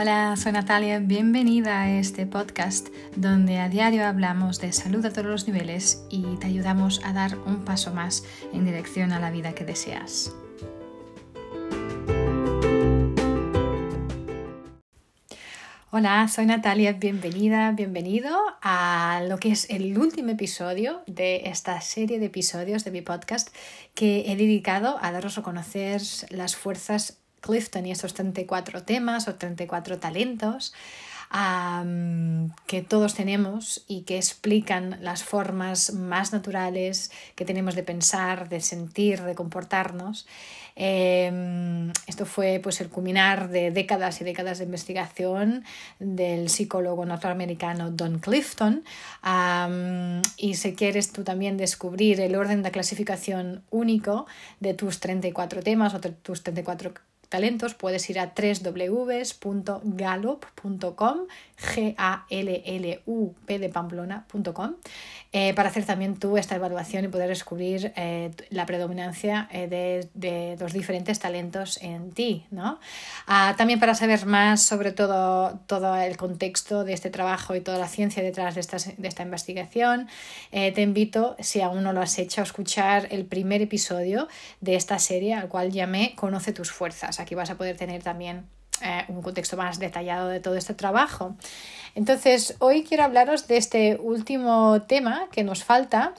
Hola, soy Natalia, bienvenida a este podcast donde a diario hablamos de salud a todos los niveles y te ayudamos a dar un paso más en dirección a la vida que deseas. Hola, soy Natalia, bienvenida, bienvenido a lo que es el último episodio de esta serie de episodios de mi podcast que he dedicado a daros a conocer las fuerzas Clifton y estos 34 temas o 34 talentos que todos tenemos y que explican las formas más naturales que tenemos de pensar, de sentir, de comportarnos. Em, esto fue pues, el culminar de décadas y décadas de investigación del psicólogo norteamericano Don Clifton. y si quieres tú también descubrir el orden de clasificación único de tus 34 temas o tus 34 talentos, puedes ir a www.gallup.com, g a l l u p de pamplona.com, eh, para hacer también tú esta evaluación y poder descubrir eh, la predominancia eh, de, de, los diferentes talentos en ti. ¿no? Ah, también para saber más sobre todo, todo el contexto de este trabajo y toda la ciencia detrás de de esta investigación, te invito, si aún no lo has hecho, a escuchar el primer episodio de esta serie al cual llamé Conoce tus fuerzas. Aquí vas a poder tener también eh, un contexto más detallado de todo este trabajo. Entonces, hoy quiero hablaros de este último tema que nos falta.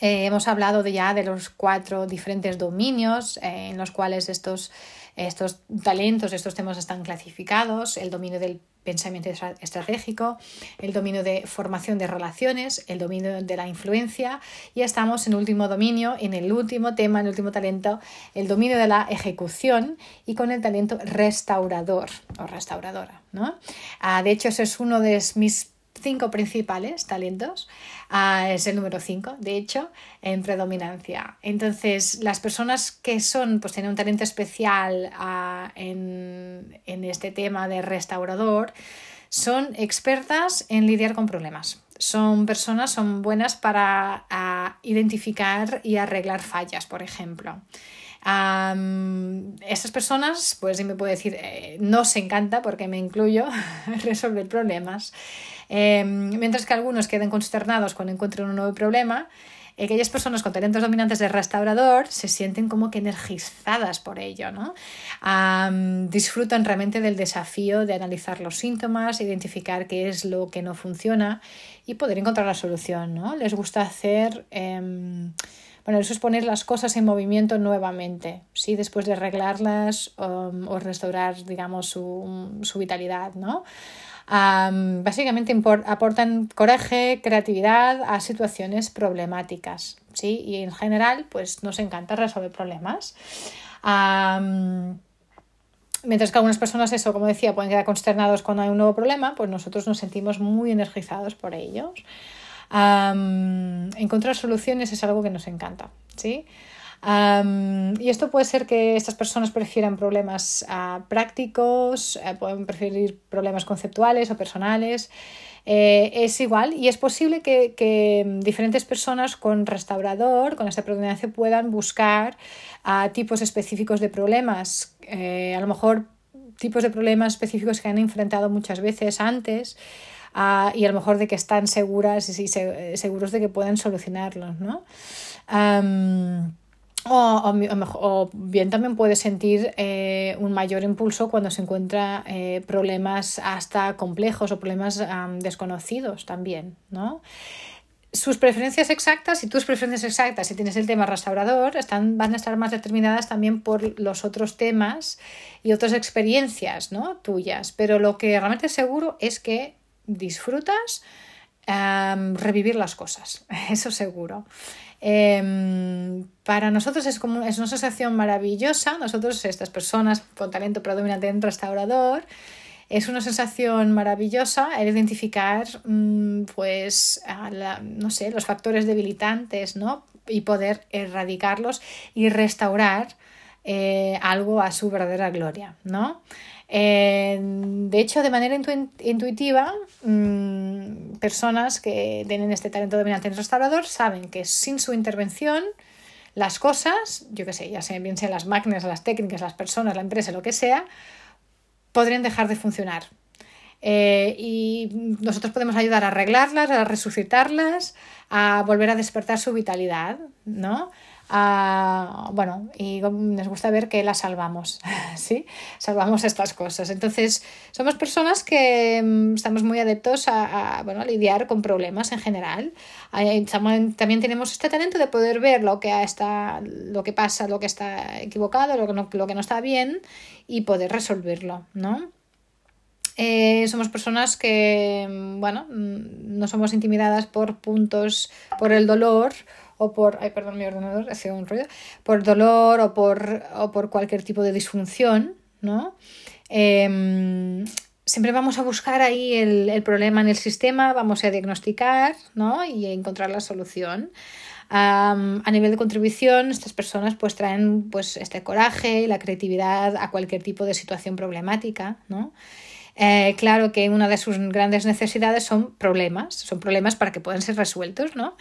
Eh, hemos hablado de ya de los cuatro diferentes dominios eh, en los cuales estos, estos talentos, estos temas están clasificados, el dominio del pensamiento estratégico, el dominio de formación de relaciones, el dominio de la influencia y estamos en último dominio, en el último tema, en el último talento, el dominio de la ejecución y con el talento restaurador o restauradora. ¿no? Ah, de hecho, ese es uno de mis cinco principales talentos. Es el número cinco, de hecho, en predominancia. Entonces, las personas que son, pues tienen un talento especial ah, en, en este tema de restaurador, son expertas en lidiar con problemas. Son personas, son buenas para ah, identificar y arreglar fallas, por ejemplo. Um, estas personas, pues me puede decir, eh, no se encanta porque me incluyo resolver problemas. Em, mientras que algunos queden consternados cuando encuentren un nuevo problema, aquellas personas con talentos dominantes de restaurador se sienten como que energizadas por ello, ¿no? disfrutan realmente del desafío de analizar los síntomas, identificar qué es lo que no funciona y poder encontrar la solución, ¿no? Les gusta hacer... Eh, bueno, eso es poner las cosas en movimiento nuevamente, ¿sí? después de arreglarlas um, o restaurar, digamos, su, su vitalidad, ¿no? Básicamente aportan coraje, creatividad a situaciones problemáticas, ¿sí? Y en general, pues nos encanta resolver problemas. mientras que algunas personas, eso, como decía, pueden quedar consternados cuando hay un nuevo problema, pues nosotros nos sentimos muy energizados por ellos encontrar soluciones es algo que nos encanta, ¿sí? Y esto puede ser que estas personas prefieran problemas ah, prácticos, eh, pueden preferir problemas conceptuales o personales. Eh, es igual y es posible que, diferentes personas con restaurador, con esta predominancia, puedan buscar a tipos específicos de problemas. Eh, a lo mejor tipos de problemas específicos que han enfrentado muchas veces antes y a lo mejor de que están seguras y seguros de que pueden solucionarlos, ¿no? O, bien también puede sentir eh, un mayor impulso cuando se encuentra eh, problemas hasta complejos o problemas desconocidos también, ¿no? Sus preferencias exactas y tus preferencias exactas, si tienes el tema restaurador, están, van a estar más determinadas también por los otros temas y otras experiencias ¿no? tuyas. Pero lo que realmente seguro es que disfrutas revivir las cosas, eso seguro. Em, para nosotros es, como, es una sensación maravillosa, nosotros, estas personas con talento predominante en restaurador, es una sensación maravillosa el identificar mm, pues no sé los factores debilitantes ¿no? y poder erradicarlos y restaurar eh, algo a su verdadera gloria ¿no? De hecho, de manera intuitiva, mm, personas que tienen este talento dominante en restaurador saben que sin su intervención, las cosas, yo qué sé, ya sea bien sean las máquinas, las técnicas, las personas, la empresa, lo que sea, podrían dejar de funcionar. Eh, y nosotros podemos ayudar a arreglarlas, a resucitarlas, a volver a despertar su vitalidad, ¿no? Bueno, y nos gusta ver que las salvamos, ¿sí? Salvamos estas cosas. Entonces, somos personas que mm, estamos muy adeptos a, bueno, a lidiar con problemas en general. También tenemos este talento de poder ver lo que, está, lo que pasa, lo que está equivocado, lo que no, lo que no está bien y poder resolverlo, ¿no? Eh, somos personas que, mm, bueno, mm, no somos intimidadas por puntos, por el dolor o por, ay, perdón, mi ordenador, ha sido un ruido, por dolor o por, o por cualquier tipo de disfunción, ¿no? Em, siempre vamos a buscar ahí el, el, problema en el sistema, vamos a diagnosticar, ¿no? Y encontrar la solución. a nivel de contribución, estas personas pues traen pues este coraje y la creatividad a cualquier tipo de situación problemática, ¿no? Eh, claro que una de sus grandes necesidades son problemas, son problemas para que puedan ser resueltos, ¿no?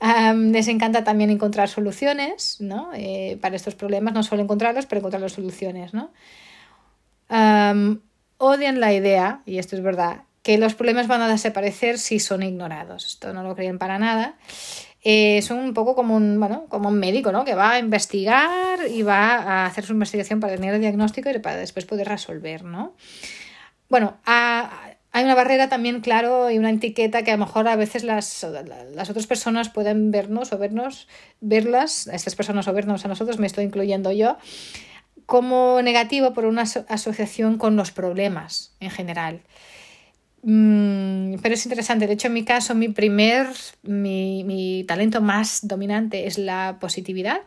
les encanta también encontrar soluciones, ¿no? Eh, para estos problemas, no solo encontrarlos, pero encontrar las soluciones, ¿no? odian la idea, y esto es verdad, que los problemas van a desaparecer si son ignorados. Esto no lo creen para nada. Eh, son un poco como un, bueno, como un médico, ¿no? Que va a investigar y va a hacer su investigación para tener el diagnóstico y para después poder resolver, ¿no? Bueno, hay una barrera también, claro, y una etiqueta que a lo mejor a veces las, las otras personas pueden vernos o vernos, verlas, estas personas o vernos a nosotros, me estoy incluyendo yo, como negativo por una asociación con los problemas en general. Mm, pero es interesante. De hecho, en mi caso, mi primer, mi, mi talento más dominante es la positividad.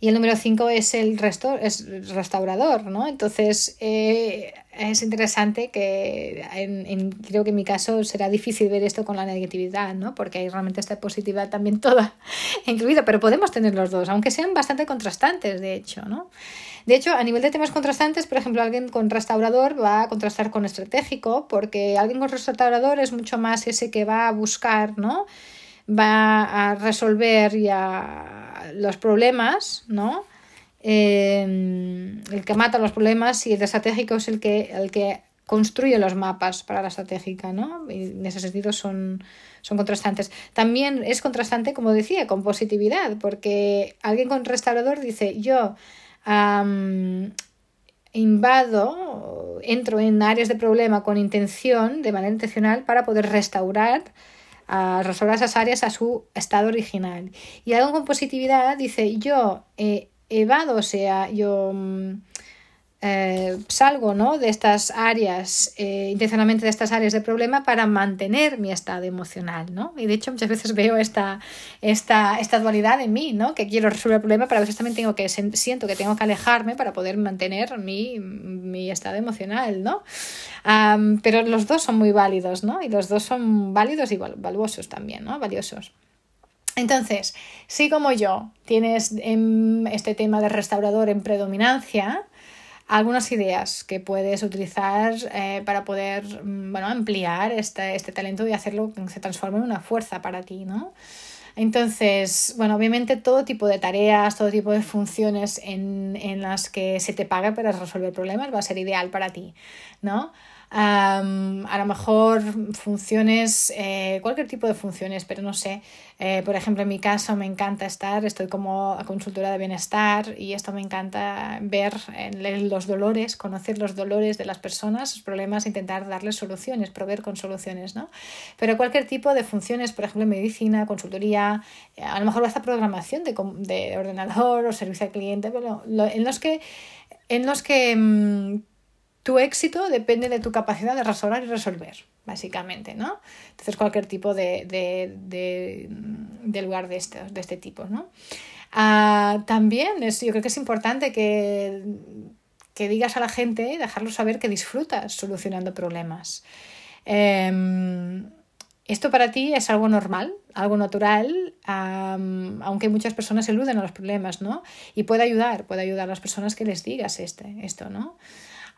Y el número 5 es el resto, es restaurador, ¿no? Entonces, eh, es interesante que en, creo que en mi caso será difícil ver esto con la negatividad, ¿no? Porque hay realmente esta positividad también toda incluida, pero podemos tener los dos, aunque sean bastante contrastantes, de hecho, ¿no? De hecho, a nivel de temas contrastantes, por ejemplo, alguien con restaurador va a contrastar con estratégico, porque alguien con restaurador es mucho más ese que va a buscar, ¿no? Va a resolver ya los problemas, ¿no? Em, el que mata los problemas y el estratégico es el que, el que construye los mapas para la estratégica, ¿no? Y en ese sentido son, son contrastantes. También es contrastante, como decía, con positividad, porque alguien con restaurador dice, yo invado, entro en áreas de problema con intención, de manera intencional, para poder restaurar a resolver esas áreas a su estado original. Y algo con positividad dice, yo eh, evado, o sea, yo mm, eh, salgo ¿no? de estas áreas, eh, intencionalmente de estas áreas de problema para mantener mi estado emocional, ¿no? Y de hecho muchas veces veo esta, esta, esta dualidad en mí, ¿no? Que quiero resolver el problema, pero a veces también tengo que, siento que tengo que alejarme para poder mantener mi, mi estado emocional, ¿no? Pero los dos son muy válidos, ¿no? Y los dos son válidos y valuosos también, ¿no? Valiosos. Entonces, si como yo tienes este tema de restaurador en predominancia, algunas ideas que puedes utilizar eh, para poder mm, bueno, ampliar este, este talento y hacerlo que se transforme en una fuerza para ti, ¿no? Entonces, bueno, obviamente todo tipo de tareas, todo tipo de funciones en, en las que se te paga para resolver problemas va a ser ideal para ti, ¿no? A lo mejor funciones, eh, cualquier tipo de funciones, pero no sé. Eh, por ejemplo, en mi caso me encanta estar, estoy como consultora de bienestar y esto me encanta ver los dolores, conocer los dolores de las personas, sus problemas, intentar darles soluciones, proveer con soluciones, ¿no? Pero cualquier tipo de funciones, por ejemplo, medicina, consultoría, eh, a lo mejor hasta programación de, de ordenador o servicio al cliente, pero en los que, en los que mm, tu éxito depende de tu capacidad de resolver y resolver, básicamente, ¿no? Entonces, cualquier tipo de, de, lugar de este, de este tipo, ¿no? Ah, también es, yo creo que es importante que, que digas a la gente, dejarlo saber que disfrutas solucionando problemas. Em, esto para ti es algo normal, algo natural, aunque muchas personas eluden a los problemas, ¿no? Y puede ayudar, puede ayudar a las personas que les digas este, esto, ¿no?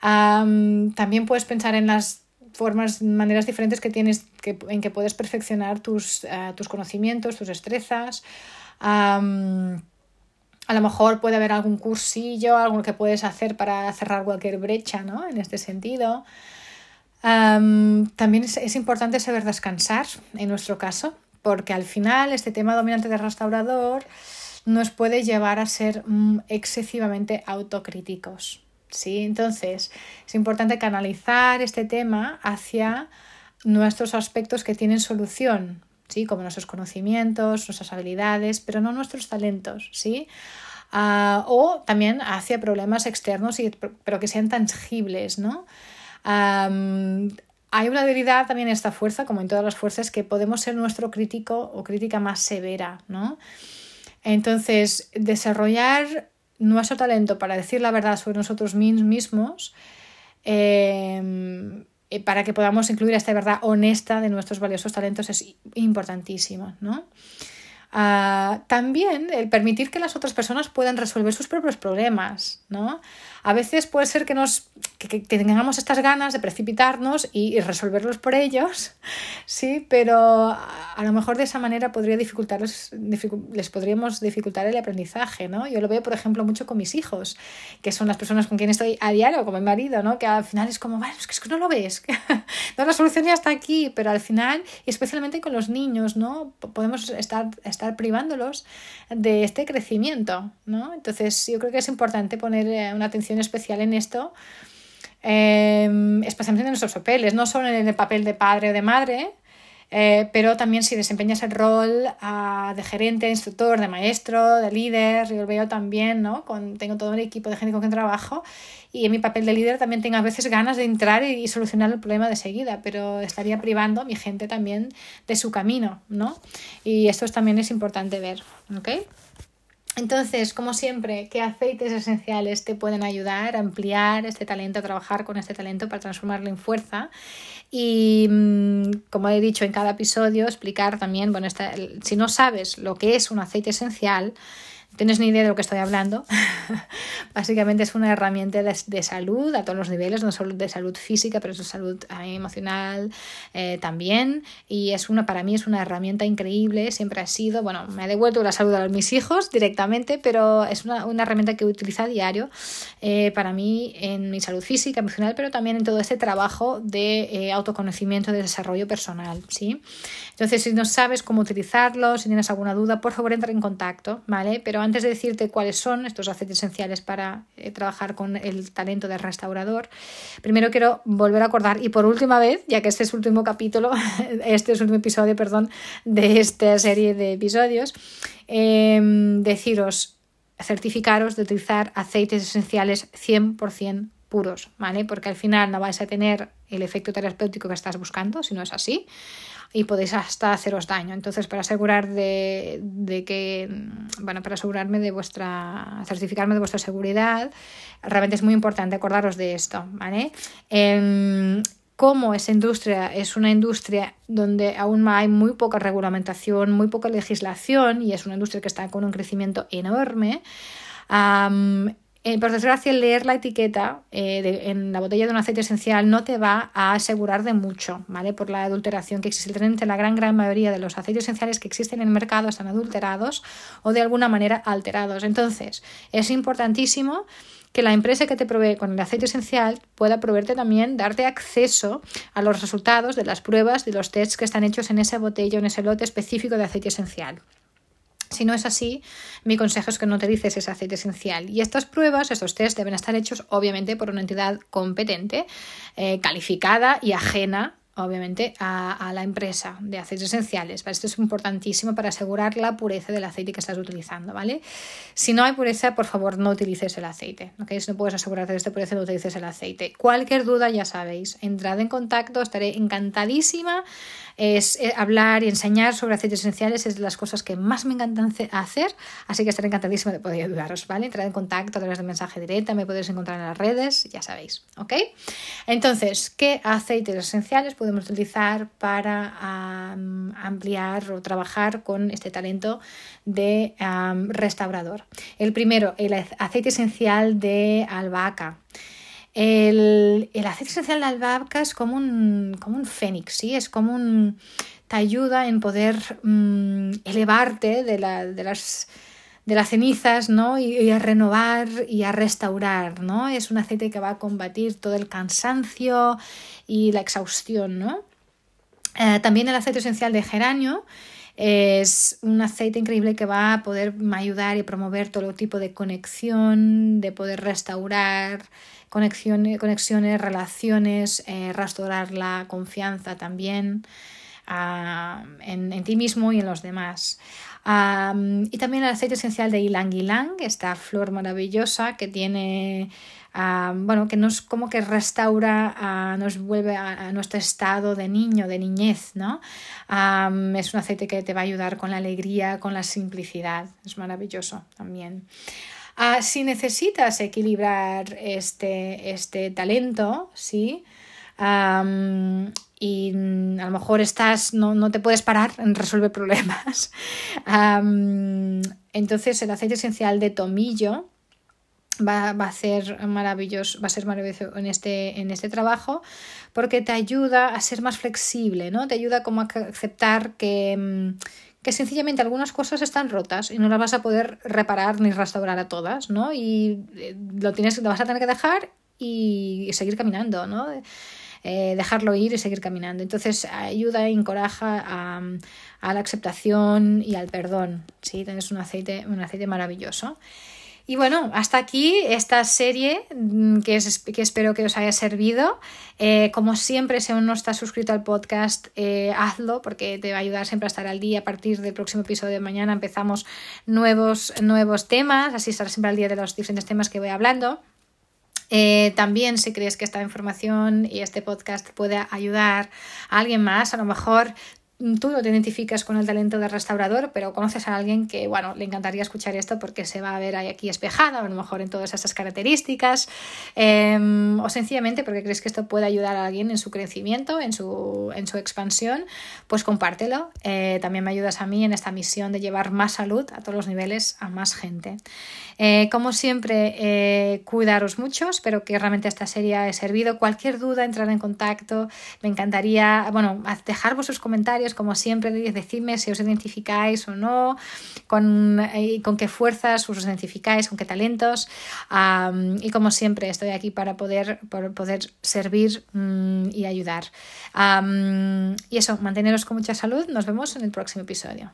También puedes pensar en las formas, maneras diferentes que tienes que, en que puedes perfeccionar tus, eh, tus conocimientos, tus destrezas. a lo mejor puede haber algún cursillo, algo que puedes hacer para cerrar cualquier brecha, ¿no? En este sentido. también es, importante saber descansar, en nuestro caso, porque al final este tema dominante del restaurador nos puede llevar a ser mm, excesivamente autocríticos. ¿Sí? Entonces, es importante canalizar este tema hacia nuestros aspectos que tienen solución, ¿sí? Como nuestros conocimientos, nuestras habilidades, pero no nuestros talentos, ¿sí? Ah, o también hacia problemas externos, pero que sean tangibles, ¿no? hay una debilidad también en esta fuerza, como en todas las fuerzas, que podemos ser nuestro crítico o crítica más severa, ¿no? Entonces, desarrollar nuestro talento para decir la verdad sobre nosotros mismos eh, eh, para que podamos incluir esta verdad honesta de nuestros valiosos talentos es importantísimo, ¿no? Ah, también el permitir que las otras personas puedan resolver sus propios problemas, ¿no? A veces puede ser que, nos, que, tengamos estas ganas de precipitarnos y, resolverlos por ellos, sí, pero a lo mejor de esa manera podría dificultarles, les podríamos dificultar el aprendizaje, ¿no? Yo lo veo, por ejemplo, mucho con mis hijos, que son las personas con quienes estoy a diario, como mi marido, ¿no? Que al final es como, que, es que no lo ves, no, la solución ya está aquí, pero al final, y especialmente con los niños, ¿no? Podemos estar estar privándolos de este crecimiento, ¿no? Entonces yo creo que es importante poner eh, una atención especial en esto, em, especialmente en nuestros papeles, no solo en el papel de padre o de madre, eh, pero también si desempeñas el rol ah, de gerente, instructor, de maestro, de líder, yo lo veo también, ¿no? Con, tengo todo un equipo de gente con quien trabajo y en mi papel de líder también tengo a veces ganas de entrar y, solucionar el problema de seguida, pero estaría privando a mi gente también de su camino, ¿no? Y esto también es importante ver, ¿ok? Entonces, como siempre, ¿qué aceites esenciales te pueden ayudar a ampliar este talento, a trabajar con este talento para transformarlo en fuerza? Y mm, como he dicho en cada episodio, explicar también, bueno, si no sabes lo que es un aceite esencial, tienes ni idea de lo que estoy hablando. Básicamente es una herramienta de, salud a todos los niveles, no solo de salud física, pero es de salud eh, emocional eh, también. Y es una, para mí es una herramienta increíble, siempre ha sido, bueno, me ha devuelto la salud a mis hijos directamente, pero es una, una herramienta que utilizo a diario eh, para mí en mi salud física, emocional, pero también en todo este trabajo de autoconocimiento, de desarrollo personal, ¿sí? Entonces, si no sabes cómo utilizarlo, si tienes alguna duda, por favor entra en contacto, ¿vale? Pero antes de decirte cuáles son estos aceites esenciales para eh, trabajar con el talento del restaurador, primero quiero volver a acordar y por última vez, ya que este es el último capítulo, este es último episodio, perdón, de esta serie de episodios, em, deciros, certificaros de utilizar aceites esenciales 100% puros, ¿vale? Porque al final no vais a tener el efecto terapéutico que estás buscando, si no es así y podéis hasta haceros daño. Entonces, para asegurar de, de, que, bueno, para asegurarme de vuestra, certificarme de vuestra seguridad, realmente es muy importante acordaros de esto, ¿vale? Eh, como esa industria es una industria donde aún hay muy poca regulamentación, muy poca legislación y es una industria que está con un crecimiento enorme, eh, por desgracia, leer la etiqueta eh, en la botella de un aceite esencial no te va a asegurar de mucho, ¿vale? Por la adulteración que existe. Entre la gran, gran mayoría de los aceites esenciales que existen en el mercado están adulterados o de alguna manera alterados. Entonces, es importantísimo que la empresa que te provee con el aceite esencial pueda proveerte también, darte acceso a los resultados de las pruebas, de los tests que están hechos en esa botella en ese lote específico de aceite esencial. Si no es así, mi consejo es que no utilices ese aceite esencial. Y estas pruebas, estos test, deben estar hechos obviamente por una entidad competente, eh, calificada y ajena obviamente, a, la empresa de aceites esenciales. Esto es importantísimo para asegurar la pureza del aceite que estás utilizando, ¿vale? Si no hay pureza, por favor, no utilices el aceite. Si no puedes asegurarte de esta pureza, no utilices el aceite. Cualquier duda, ya sabéis, entrad en contacto, estaré encantadísima. Es, eh, hablar y enseñar sobre aceites esenciales es de las cosas que más me encantan hacer, así que estaré encantadísima de poder ayudaros, ¿vale? Entrad en contacto a través de mensaje directa, me podéis encontrar en las redes, ya sabéis, ¿ok? Entonces, ¿qué aceites esenciales podemos utilizar para ampliar o trabajar con este talento de restaurador. El primero, el aceite esencial de albahaca. El, aceite esencial de albahaca es como un, como un fénix, ¿sí? Es como un... te ayuda en poder mm, elevarte de, la, de las de las cenizas, ¿no? Y, a renovar y a restaurar, ¿no? Es un aceite que va a combatir todo el cansancio y la exhaustión, ¿no? Eh, también el aceite esencial de geranio es un aceite increíble que va a poder ayudar y promover todo tipo de conexión, de poder restaurar conexiones, conexiones relaciones, eh, restaurar la confianza también ah, en, ti mismo y en los demás. y también el aceite esencial de ylang ylang, esta flor maravillosa que tiene bueno, que nos como que restaura, nos vuelve a, nuestro estado de niño, de niñez, ¿no? es un aceite que te va a ayudar con la alegría, con la simplicidad, es maravilloso también. Ah, si necesitas equilibrar este, este talento, ¿sí? y a lo mejor estás, no, no, te puedes parar en resolver problemas. entonces el aceite esencial de tomillo va, a ser maravilloso, va a ser maravilloso en este, en este trabajo porque te ayuda a ser más flexible, ¿no? Te ayuda como a aceptar que, mm, que sencillamente algunas cosas están rotas y no las vas a poder reparar ni restaurar a todas, ¿no? Y eh, lo tienes, lo vas a tener que dejar y seguir caminando, ¿no? Eh, dejarlo ir y seguir caminando. Entonces ayuda e encoraja a, a, la aceptación y al perdón. ¿sí? Tienes un aceite, un aceite maravilloso. Y bueno, hasta aquí esta serie mm, que, es, que espero que os haya servido. Eh, como siempre, si aún no estás suscrito al podcast, eh, hazlo porque te va a ayudar siempre a estar al día. A partir del próximo episodio de mañana empezamos nuevos, nuevos temas, así estarás siempre al día de los diferentes temas que voy hablando. Eh, también si crees que esta información y este podcast puede ayudar a alguien más, a lo mejor tú no te identificas con el talento de restaurador, pero conoces a alguien que, bueno, le encantaría escuchar esto porque se va a ver aquí espejado, a lo mejor en todas esas características, em, o sencillamente porque crees que esto puede ayudar a alguien en su crecimiento, en su, en su expansión, pues compártelo. Eh, también me ayudas a mí en esta misión de llevar más salud a todos los niveles, a más gente. Eh, como siempre, eh, cuidaros mucho, espero que realmente esta serie haya servido. Cualquier duda, entrar en contacto, me encantaría, bueno, dejar vuestros comentarios como siempre, decidme si os identificáis o no, con, eh, con qué fuerzas os identificáis, con qué talentos. y como siempre, estoy aquí para poder, poder servir mm, y ayudar. y eso, manteneros con mucha salud. Nos vemos en el próximo episodio.